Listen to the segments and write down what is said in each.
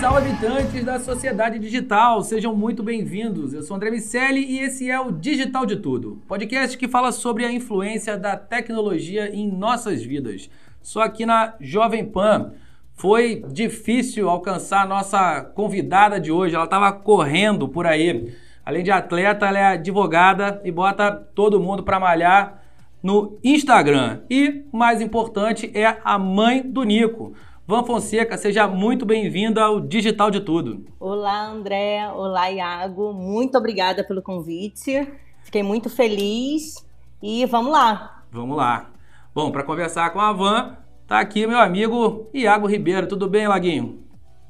Salve, habitantes da sociedade digital! Sejam muito bem-vindos. Eu sou André Miceli e esse é o Digital de Tudo, podcast que fala sobre a influência da tecnologia em nossas vidas. Só aqui na Jovem Pan. Foi difícil alcançar a nossa convidada de hoje, ela estava correndo por aí. Além de atleta, ela é advogada e bota todo mundo para malhar no Instagram. E, mais importante, é a mãe do Nico. Van Fonseca, seja muito bem-vinda ao Digital de Tudo. Olá, André. Olá, Iago. Muito obrigada pelo convite. Fiquei muito feliz e vamos lá. Vamos lá. Bom, para conversar com a Van, tá aqui meu amigo Iago Ribeiro. Tudo bem, Laguinho?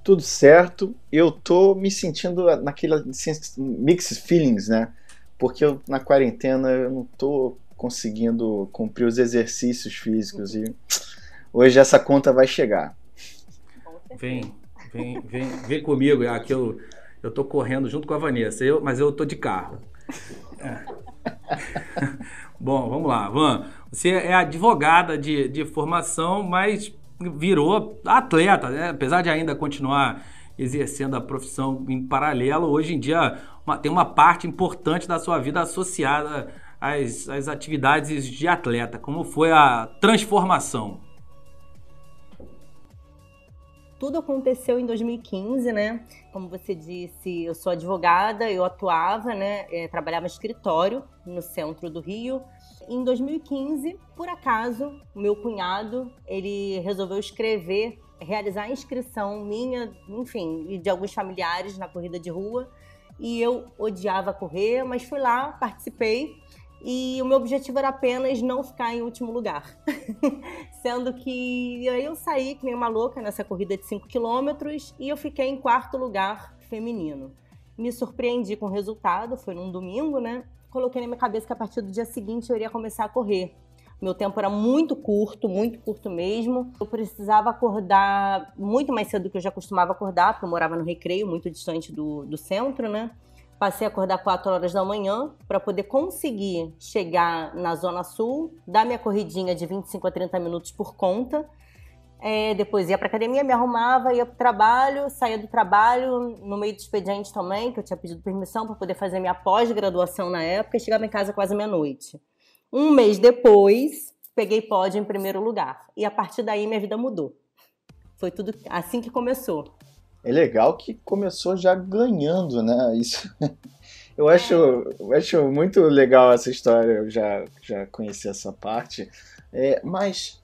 Tudo certo. Eu tô me sentindo naquele mixed feelings, né? Porque eu, na quarentena eu não tô conseguindo cumprir os exercícios físicos e hoje essa conta vai chegar. Vem, vem, vem, vem comigo. É aqui eu, eu tô correndo junto com a Vanessa, eu, mas eu tô de carro. É. Bom, vamos lá. Van, você é advogada de, de formação, mas virou atleta, né? apesar de ainda continuar exercendo a profissão em paralelo, hoje em dia uma, tem uma parte importante da sua vida associada às, às atividades de atleta. Como foi a transformação? Tudo aconteceu em 2015, né? Como você disse, eu sou advogada, eu atuava, né? É, trabalhava em escritório no centro do Rio. Em 2015, por acaso, meu cunhado ele resolveu escrever, realizar a inscrição minha, enfim, e de alguns familiares na corrida de rua. E eu odiava correr, mas fui lá, participei e o meu objetivo era apenas não ficar em último lugar. Sendo que aí eu saí que nem uma louca nessa corrida de 5 quilômetros e eu fiquei em quarto lugar feminino. Me surpreendi com o resultado, foi num domingo, né? Coloquei na minha cabeça que a partir do dia seguinte eu iria começar a correr. Meu tempo era muito curto, muito curto mesmo. Eu precisava acordar muito mais cedo do que eu já costumava acordar, porque eu morava no recreio, muito distante do, do centro, né? Passei a acordar 4 horas da manhã para poder conseguir chegar na Zona Sul, dar minha corridinha de 25 a 30 minutos por conta. É, depois ia para academia, me arrumava, ia para o trabalho, saía do trabalho no meio do expediente também, que eu tinha pedido permissão para poder fazer minha pós-graduação na época, e chegava em casa quase meia-noite. Um mês depois, peguei pódio em primeiro lugar. E a partir daí minha vida mudou. Foi tudo assim que começou é legal que começou já ganhando, né? Isso. Eu acho, eu acho muito legal essa história, eu já, já conheci essa parte. É, mas,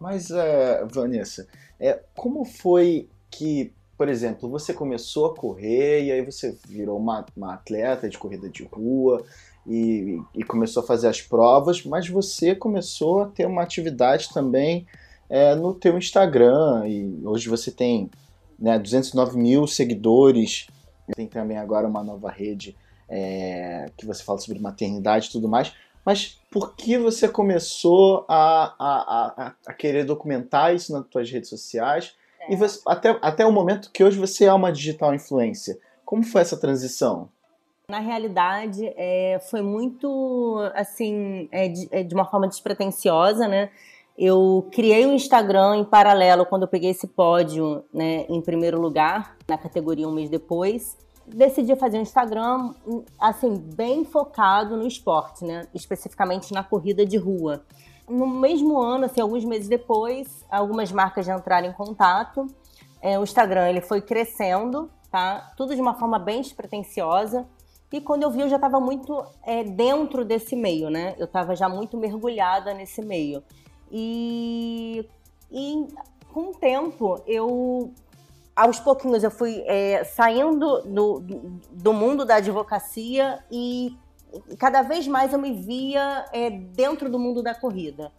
mas é, Vanessa, é, como foi que, por exemplo, você começou a correr e aí você virou uma, uma atleta de corrida de rua e, e, começou a fazer as provas, mas você começou a ter uma atividade também é, no teu Instagram e hoje você tem né, 209 mil seguidores. Tem também agora uma nova rede é, que você fala sobre maternidade e tudo mais. Mas por que você começou a, a, a, a querer documentar isso nas suas redes sociais? É. E você, até, até o momento que hoje você é uma digital influencer. Como foi essa transição? Na realidade, é, foi muito, assim, é, de, é, de uma forma despretensiosa, né? Eu criei um Instagram em paralelo quando eu peguei esse pódio, né, em primeiro lugar na categoria um mês depois. Decidi fazer um Instagram, assim, bem focado no esporte, né, especificamente na corrida de rua. No mesmo ano, assim, alguns meses depois, algumas marcas já entraram em contato. É, o Instagram ele foi crescendo, tá? Tudo de uma forma bem despretensiosa. E quando eu vi, eu já estava muito é, dentro desse meio, né? Eu estava já muito mergulhada nesse meio. E, e com o tempo, eu aos pouquinhos eu fui é, saindo do, do mundo da advocacia e cada vez mais eu me via é, dentro do mundo da corrida.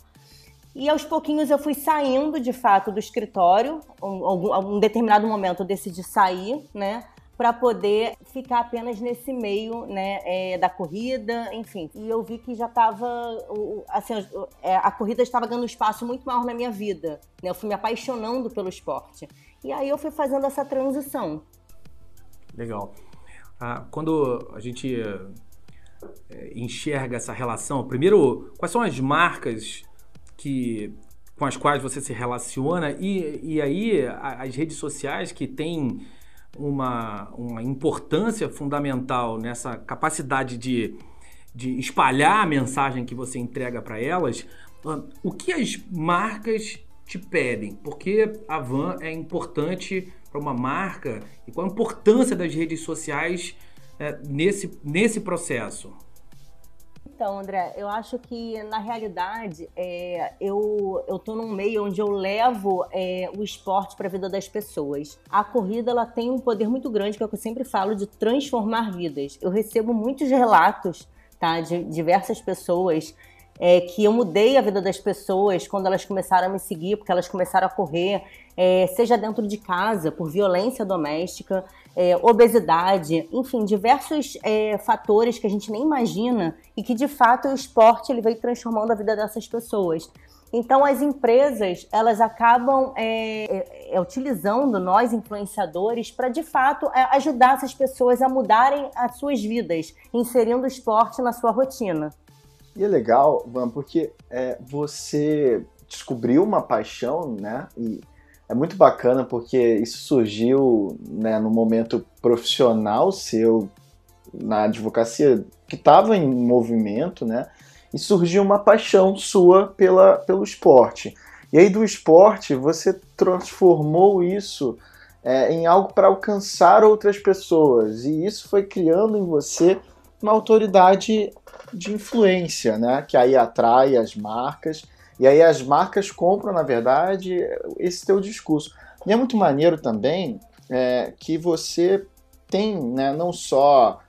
E aos pouquinhos eu fui saindo de fato do escritório. Um, um determinado momento eu decidi sair, né? Para poder ficar apenas nesse meio né, é, da corrida, enfim. E eu vi que já estava, assim, é, a corrida estava ganhando um espaço muito maior na minha vida. Né? Eu fui me apaixonando pelo esporte. E aí eu fui fazendo essa transição. Legal. Ah, quando a gente é, enxerga essa relação, primeiro, quais são as marcas que com as quais você se relaciona e, e aí as redes sociais que têm uma, uma importância fundamental nessa capacidade de, de espalhar a mensagem que você entrega para elas, ah, o que as marcas te pedem? Porque a van é importante para uma marca e qual a importância das redes sociais é, nesse, nesse processo? Então, André, eu acho que na realidade é, eu eu tô num meio onde eu levo é, o esporte para a vida das pessoas. A corrida ela tem um poder muito grande que é que eu sempre falo de transformar vidas. Eu recebo muitos relatos, tá, de diversas pessoas é, que eu mudei a vida das pessoas quando elas começaram a me seguir, porque elas começaram a correr, é, seja dentro de casa, por violência doméstica, é, obesidade, enfim, diversos é, fatores que a gente nem imagina e que de fato o esporte ele veio transformando a vida dessas pessoas. Então as empresas elas acabam é, é, é utilizando nós influenciadores para de fato é, ajudar essas pessoas a mudarem as suas vidas, inserindo o esporte na sua rotina. E é legal, Van, porque é, você descobriu uma paixão, né? E é muito bacana porque isso surgiu né, no momento profissional seu na advocacia que estava em movimento, né? E surgiu uma paixão sua pela, pelo esporte. E aí do esporte você transformou isso é, em algo para alcançar outras pessoas. E isso foi criando em você uma autoridade de influência, né? Que aí atrai as marcas e aí as marcas compram, na verdade, esse teu discurso. E é muito maneiro também é, que você tem, né, não só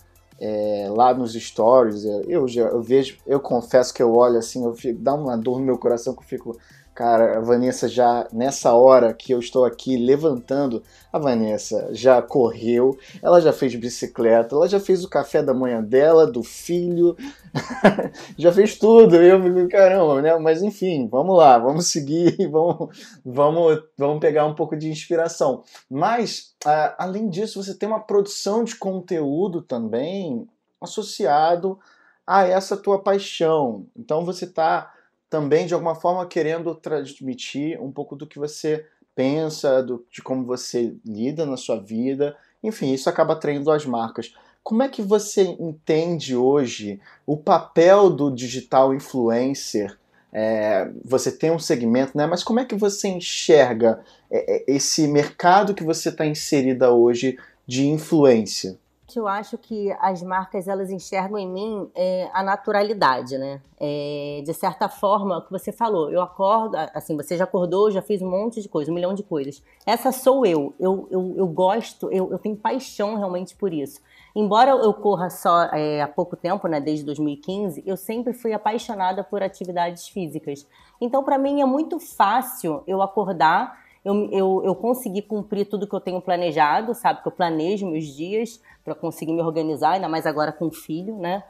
é, lá nos stories, eu, eu vejo, eu confesso que eu olho assim, eu fico, dá uma dor no meu coração que eu fico, Cara, a Vanessa já, nessa hora que eu estou aqui levantando, a Vanessa já correu, ela já fez bicicleta, ela já fez o café da manhã dela, do filho, já fez tudo. Eu fico, caramba, né? Mas enfim, vamos lá, vamos seguir, vamos, vamos, vamos pegar um pouco de inspiração. Mas, uh, além disso, você tem uma produção de conteúdo também associado a essa tua paixão. Então você está também de alguma forma querendo transmitir um pouco do que você pensa, do, de como você lida na sua vida. Enfim, isso acaba atraindo as marcas. Como é que você entende hoje o papel do digital influencer? É, você tem um segmento, né? Mas como é que você enxerga é, é, esse mercado que você está inserida hoje de influência? Eu acho que as marcas elas enxergam em mim é, a naturalidade, né? É, de certa forma, o que você falou, eu acordo, assim, você já acordou, já fiz um monte de coisa, um milhão de coisas. Essa sou eu, eu, eu, eu gosto, eu, eu tenho paixão realmente por isso. Embora eu corra só é, há pouco tempo, né, desde 2015, eu sempre fui apaixonada por atividades físicas. Então, para mim é muito fácil eu acordar eu, eu, eu consegui cumprir tudo que eu tenho planejado, sabe? Que eu planejo meus dias para conseguir me organizar, ainda mais agora com o filho, né?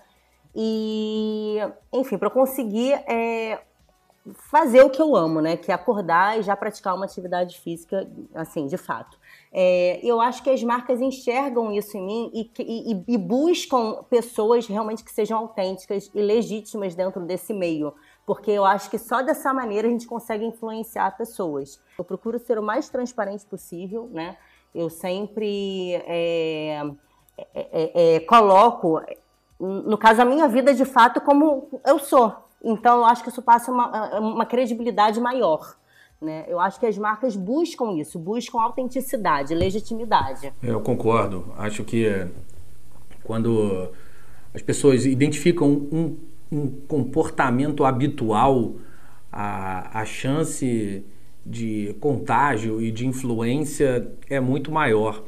E, enfim, para conseguir é, fazer o que eu amo, né? Que é acordar e já praticar uma atividade física, assim, de fato. É, eu acho que as marcas enxergam isso em mim e, e, e buscam pessoas realmente que sejam autênticas e legítimas dentro desse meio porque eu acho que só dessa maneira a gente consegue influenciar pessoas. Eu procuro ser o mais transparente possível, né? Eu sempre é, é, é, é coloco, no caso, a minha vida de fato como eu sou. Então, eu acho que isso passa uma, uma credibilidade maior. Né? Eu acho que as marcas buscam isso, buscam autenticidade, legitimidade. Eu concordo. Acho que quando as pessoas identificam um, um comportamento habitual, a, a chance de contágio e de influência é muito maior.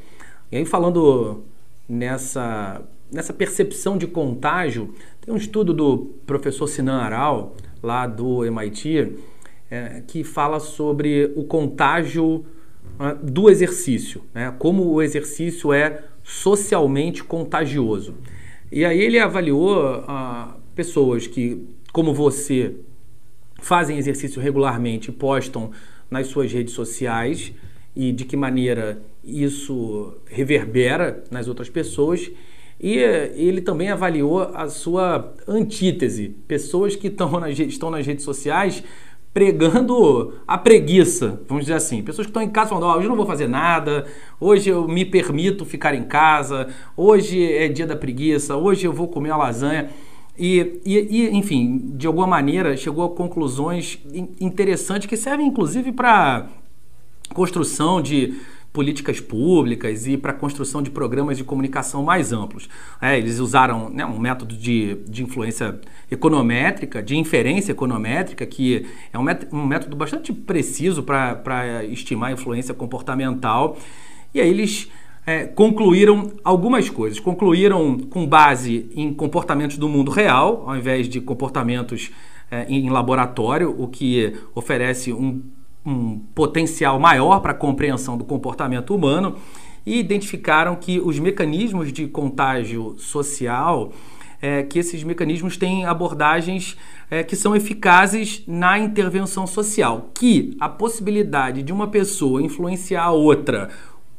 E aí, falando nessa, nessa percepção de contágio, tem um estudo do professor Sinan Aral, lá do MIT, é, que fala sobre o contágio uh, do exercício, né? como o exercício é socialmente contagioso. E aí ele avaliou uh, pessoas que, como você, fazem exercício regularmente postam nas suas redes sociais e de que maneira isso reverbera nas outras pessoas. E ele também avaliou a sua antítese, pessoas que nas, estão nas redes sociais pregando a preguiça, vamos dizer assim. Pessoas que estão em casa falando, oh, hoje eu não vou fazer nada, hoje eu me permito ficar em casa, hoje é dia da preguiça, hoje eu vou comer uma lasanha. E, e, e, enfim, de alguma maneira chegou a conclusões interessantes que servem inclusive para construção de políticas públicas e para a construção de programas de comunicação mais amplos. É, eles usaram né, um método de, de influência econométrica, de inferência econométrica, que é um método, um método bastante preciso para estimar a influência comportamental. E aí eles é, concluíram algumas coisas. Concluíram com base em comportamentos do mundo real, ao invés de comportamentos é, em laboratório, o que oferece um, um potencial maior para a compreensão do comportamento humano. E identificaram que os mecanismos de contágio social, é, que esses mecanismos têm abordagens é, que são eficazes na intervenção social, que a possibilidade de uma pessoa influenciar a outra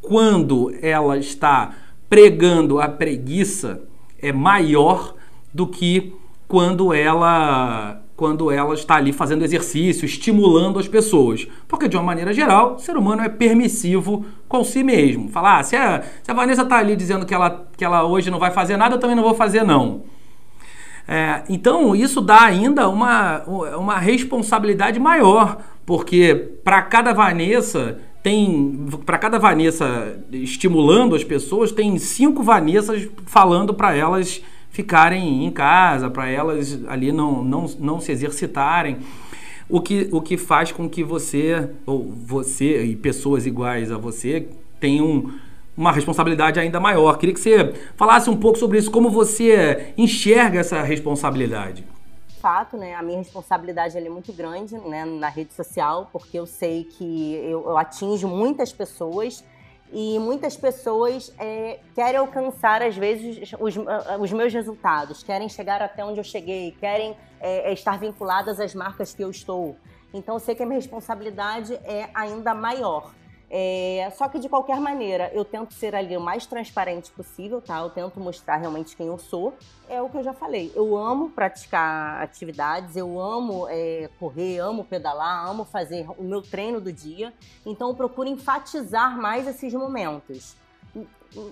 quando ela está pregando a preguiça é maior do que quando ela quando ela está ali fazendo exercício, estimulando as pessoas. Porque, de uma maneira geral, o ser humano é permissivo com si mesmo. Falar, ah, se, a, se a Vanessa está ali dizendo que ela, que ela hoje não vai fazer nada, eu também não vou fazer, não. É, então, isso dá ainda uma, uma responsabilidade maior, porque para cada Vanessa tem para cada Vanessa estimulando as pessoas, tem cinco Vanessas falando para elas ficarem em casa, para elas ali não, não, não se exercitarem. O que, o que faz com que você, ou você e pessoas iguais a você, tenham uma responsabilidade ainda maior. Queria que você falasse um pouco sobre isso, como você enxerga essa responsabilidade fato, né, a minha responsabilidade é muito grande né, na rede social, porque eu sei que eu, eu atinjo muitas pessoas e muitas pessoas é, querem alcançar, às vezes, os, os, meus resultados, querem chegar até onde eu cheguei, querem é, é estar vinculadas às marcas que eu estou. Então, eu sei que a minha responsabilidade é ainda maior. É, só que de qualquer maneira, eu tento ser ali o mais transparente possível, tá? Eu tento mostrar realmente quem eu sou. É o que eu já falei. Eu amo praticar atividades, eu amo é, correr, amo pedalar, amo fazer o meu treino do dia. Então eu procuro enfatizar mais esses momentos.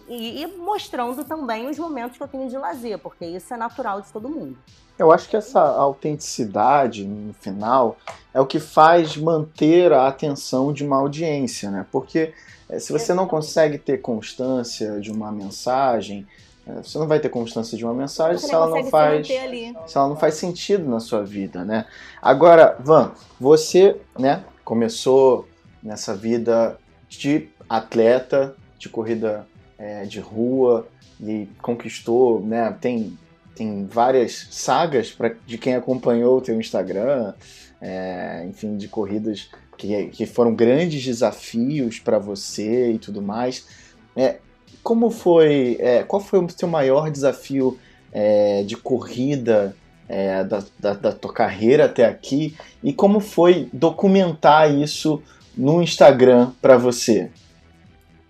E, e mostrando também os momentos que eu tenho de lazer, porque isso é natural de todo mundo. Eu acho que essa autenticidade, no final, é o que faz manter a atenção de uma audiência, né? Porque eh, se você não consegue ter constância de uma mensagem, eh, você não vai ter constância de uma mensagem se ela não faz se ela não faz sentido na sua vida, né? Agora, Van, você, né, começou nessa vida de atleta, de corrida é, de rua e conquistou, né? Tem tem várias sagas pra, de quem acompanhou o teu Instagram, é, enfim, de corridas que, que foram grandes desafios para você e tudo mais. É, como foi, é, qual foi o teu maior desafio é, de corrida é, da, da, da tua carreira até aqui e como foi documentar isso no Instagram para você?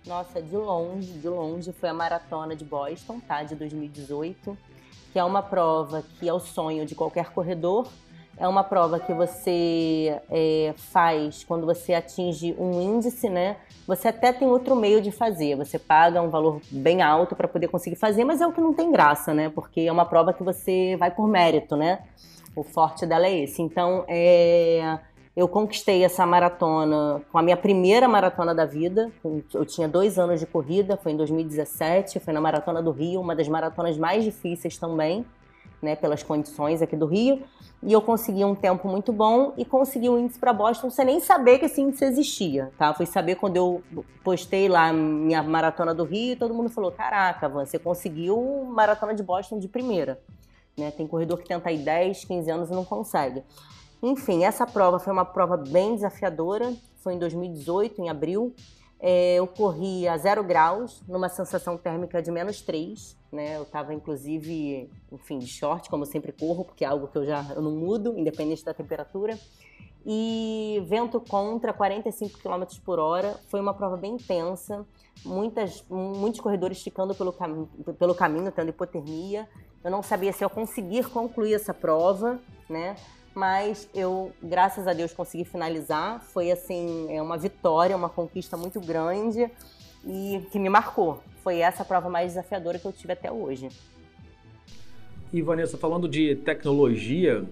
Nossa, de longe, de longe foi a maratona de Boston, tá? De 2018 que é uma prova que é o sonho de qualquer corredor. É uma prova que você é, faz quando você atinge um índice, né? Você até tem outro meio de fazer. Você paga um valor bem alto para poder conseguir fazer, mas é o que não tem graça, né? Porque é uma prova que você vai por mérito, né? O forte dela é esse. Então, é, eu conquistei essa maratona com a minha primeira maratona da vida. Eu tinha dois anos de corrida, foi em 2017, foi na Maratona do Rio, uma das maratonas mais difíceis também né, pelas condições aqui do Rio, e eu consegui um tempo muito bom e consegui um índice para Boston sem nem saber que esse índice existia, tá? Fui saber quando eu postei lá minha maratona do Rio e todo mundo falou: "Caraca, você conseguiu maratona de Boston de primeira". Né? Tem corredor que tenta aí 10, 15 anos e não consegue. Enfim, essa prova foi uma prova bem desafiadora. Foi em 2018, em abril. É, eu corri a zero graus, numa sensação térmica de menos 3. Né? Eu estava, inclusive, enfim, de short, como eu sempre corro, porque é algo que eu já eu não mudo, independente da temperatura. E vento contra 45 km por hora. Foi uma prova bem intensa. Muitas, muitos corredores ficando pelo, cam pelo caminho, tendo hipotermia. Eu não sabia se eu conseguir concluir essa prova, né? Mas eu, graças a Deus, consegui finalizar. Foi assim, é uma vitória, uma conquista muito grande e que me marcou. Foi essa a prova mais desafiadora que eu tive até hoje. E Vanessa, falando de tecnologia,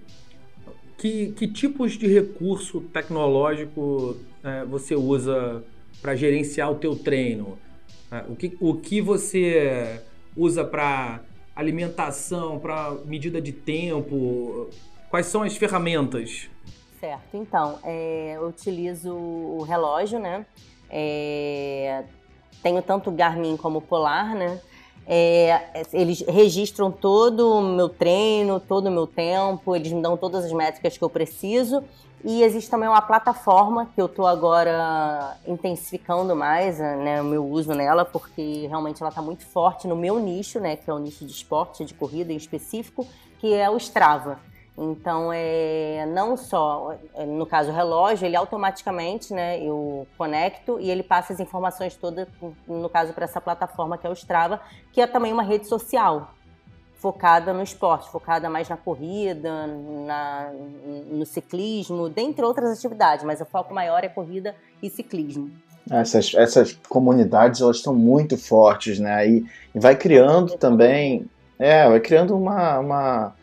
que, que tipos de recurso tecnológico é, você usa para gerenciar o teu treino? É, o, que, o que você usa para alimentação, para medida de tempo? Quais são as ferramentas? Certo, então, é, eu utilizo o relógio, né? É, tenho tanto Garmin como Polar, né? É, eles registram todo o meu treino, todo o meu tempo, eles me dão todas as métricas que eu preciso. E existe também uma plataforma que eu estou agora intensificando mais né, o meu uso nela, porque realmente ela está muito forte no meu nicho, né, que é o nicho de esporte, de corrida em específico, que é o Strava. Então, é, não só, é, no caso o relógio, ele automaticamente, né, eu conecto e ele passa as informações todas, no caso, para essa plataforma que é o Strava, que é também uma rede social focada no esporte, focada mais na corrida, na, no ciclismo, dentre outras atividades, mas o foco maior é corrida e ciclismo. Essas, essas comunidades, elas estão muito fortes, né, e, e vai criando também, é, vai criando uma, uma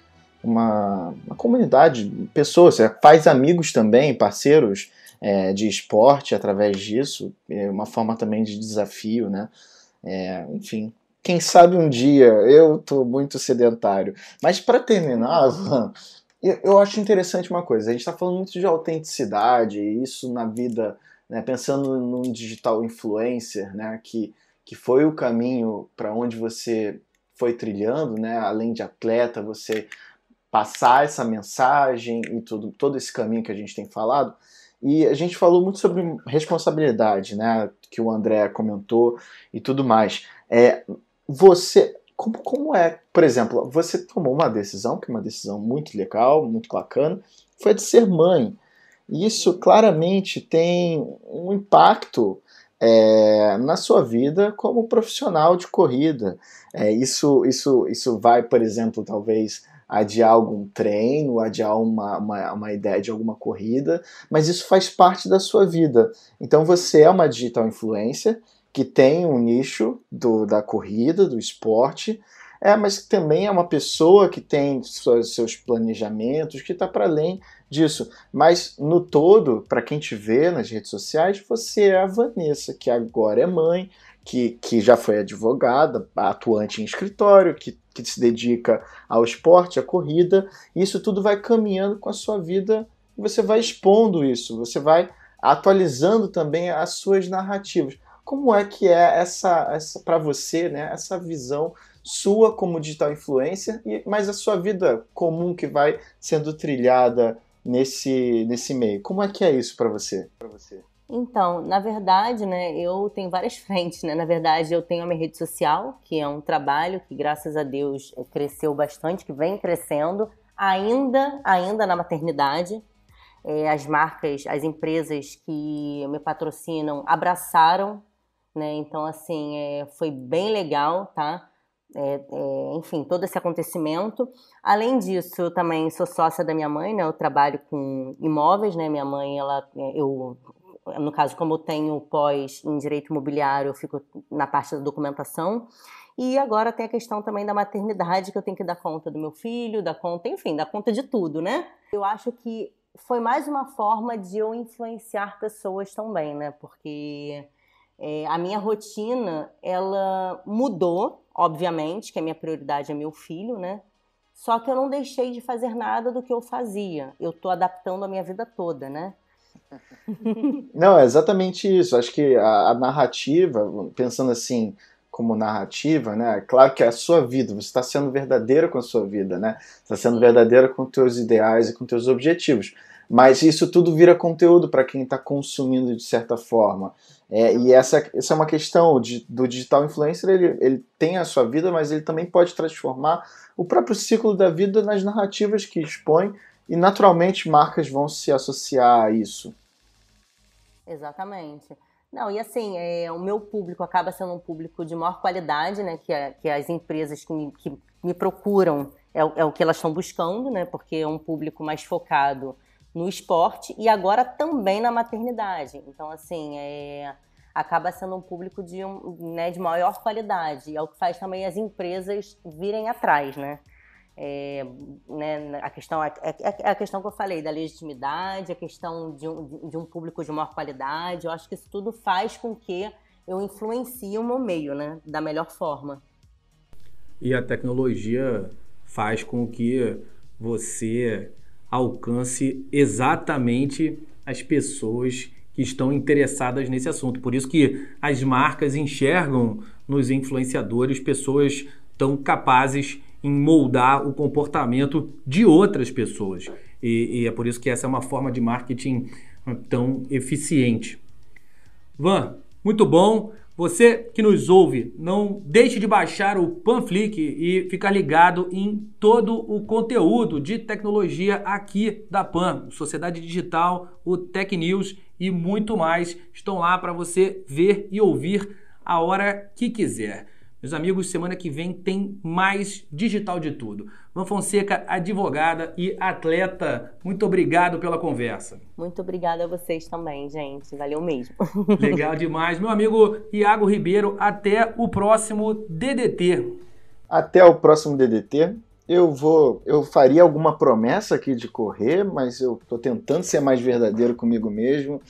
uma, uma comunidade, pessoas, você faz amigos também, parceiros é, de esporte através disso, é uma forma também de desafio, né? É, enfim, quem sabe um dia eu tô muito sedentário. Mas para terminar, Van, eu, eu, acho interessante uma coisa. A gente está falando muito de autenticidade, isso na vida, né, pensando num digital influencer, né, que, que foi o caminho para onde você foi trilhando, né, além de atleta, você passar essa mensagem e tudo, todo esse caminho que a gente tem falado. E a gente falou muito sobre responsabilidade, né? Que o André comentou e tudo mais. É, você, como, como é, por exemplo, você tomou uma decisão, que é uma decisão muito legal, muito bacana, foi de ser mãe. E isso claramente tem um impacto é, na sua vida como profissional de corrida. É, isso, isso, isso vai, por exemplo, talvez adiar algum treino, adiar uma, uma, uma, ideia de alguma corrida, mas isso faz parte da sua vida. Então você é uma digital influencer que tem um nicho do, da corrida, do esporte, é, mas também é uma pessoa que tem seus, planejamentos, que está para além disso. Mas no todo, para quem te vê nas redes sociais, você é a Vanessa, que agora é mãe, que, que já foi advogada, atuante em escritório, que, que se dedica ao esporte, à corrida, e isso tudo vai caminhando com a sua vida, você vai expondo isso, você vai atualizando também as suas narrativas. Como é que é essa, essa para você, né, essa visão sua como digital influencer, e, mas a sua vida comum que vai sendo trilhada nesse, nesse meio? Como é que é isso para você? Para você? Então, na verdade, né, eu tenho várias frentes, né? Na verdade, eu tenho a minha rede social, que é um trabalho que, graças a Deus, cresceu bastante, que vem crescendo, ainda, ainda na maternidade. É, as marcas, as empresas que me patrocinam abraçaram, né? Então, assim, é, foi bem legal, tá? é, é, enfim, todo esse acontecimento. Além disso, eu também sou sócia da minha mãe, né? Eu trabalho com imóveis, né? Minha mãe, ela, eu, no caso, como eu tenho pós em direito imobiliário, eu fico na parte da documentação. E agora tem a questão também da maternidade, que eu tenho que dar conta do meu filho, dar conta, enfim, dar conta de tudo, né? Eu acho que foi mais uma forma de eu influenciar pessoas também, né? Porque é, a minha rotina, ela mudou, obviamente, que a minha prioridade é meu filho, né? Só que eu não deixei de fazer nada do que eu fazia. Eu estou adaptando a minha vida toda, né? Não, é exatamente isso. Acho que a, a narrativa, pensando assim, como narrativa, né? É claro que é a sua vida, você está sendo verdadeiro com a sua vida, né? Está sendo verdadeiro com teus ideais e com teus objetivos. Mas isso tudo vira conteúdo para quem está consumindo de certa forma. É, e essa, essa é uma questão de, do digital influencer, ele, ele tem a sua vida, mas ele também pode transformar o próprio ciclo da vida nas narrativas que expõe e naturalmente marcas vão se associar a isso. Exatamente. Não, e assim, é, o meu público acaba sendo um público de maior qualidade, né? Que, é, que as empresas que me, que me procuram é, é, o que elas estão buscando, né? Porque é um público mais focado no esporte e agora também na maternidade. Então, assim, é, acaba sendo um público de, um, né, de maior qualidade. É o que faz também as empresas virem atrás, né? É, né, a questão é, a questão que eu falei da legitimidade, a questão de um, de um público de maior qualidade. Eu acho que isso tudo faz com que eu influencie o meu meio, né, da melhor forma. E a tecnologia faz com que você alcance exatamente as pessoas que estão interessadas nesse assunto. Por isso que as marcas enxergam nos influenciadores pessoas tão capazes em moldar o comportamento de outras pessoas. E, e, é por isso que essa é uma forma de marketing tão eficiente. Van, muito bom. Você que nos ouve, não deixe de baixar o Panflix e ficar ligado em todo o conteúdo de tecnologia aqui da Pan, Sociedade Digital, o Tech News e muito mais estão lá para você ver e ouvir a hora que quiser. Meus amigos, semana que vem tem mais digital de tudo. Van Fonseca, advogada e atleta, muito obrigado pela conversa. Muito obrigada a vocês também, gente. Valeu mesmo. Legal demais. Meu amigo Iago Ribeiro, até o próximo DDT. Até o próximo DDT. Eu vou, eu faria alguma promessa aqui de correr, mas eu estou tentando ser mais verdadeiro comigo mesmo.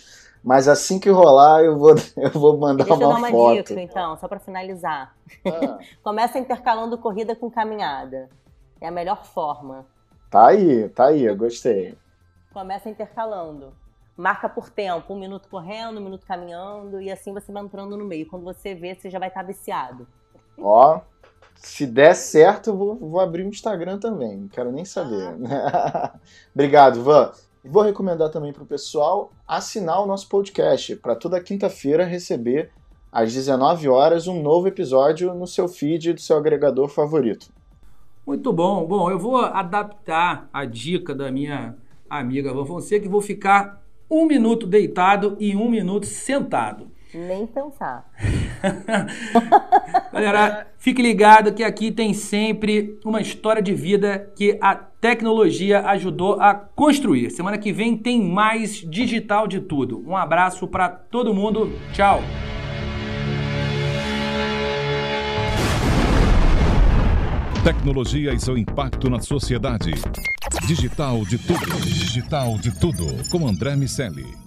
Mas assim que rolar, eu vou, eu vou mandar Deixa uma, eu dar uma foto. dica, então, só para finalizar. Ah. Começa intercalando corrida com caminhada. É a melhor forma. Tá aí, tá aí, eu gostei. Começa intercalando. Marca por tempo, um minuto correndo, um minuto caminhando, e assim você vai entrando no meio. Quando você vê, você já vai estar viciado. Ó, se der certo, vou, vou abrir um Instagram também. Não quero nem saber. Ah. Obrigado, Van. E vou recomendar também para o pessoal assinar o nosso podcast para toda quinta-feira receber às 19 horas um novo episódio no seu feed do seu agregador favorito. Muito bom. Bom, eu vou adaptar a dica da minha amiga Van Fonseca e vou ficar um minuto deitado e um minuto sentado. Nem pensar. Galera, fique ligado que aqui tem sempre uma história de vida que a tecnologia ajudou a construir. Semana que vem tem mais digital de tudo. Um abraço para todo mundo. Tchau. Tecnologia e seu impacto na sociedade. Digital de tudo. Digital de tudo. Com André Miscelli.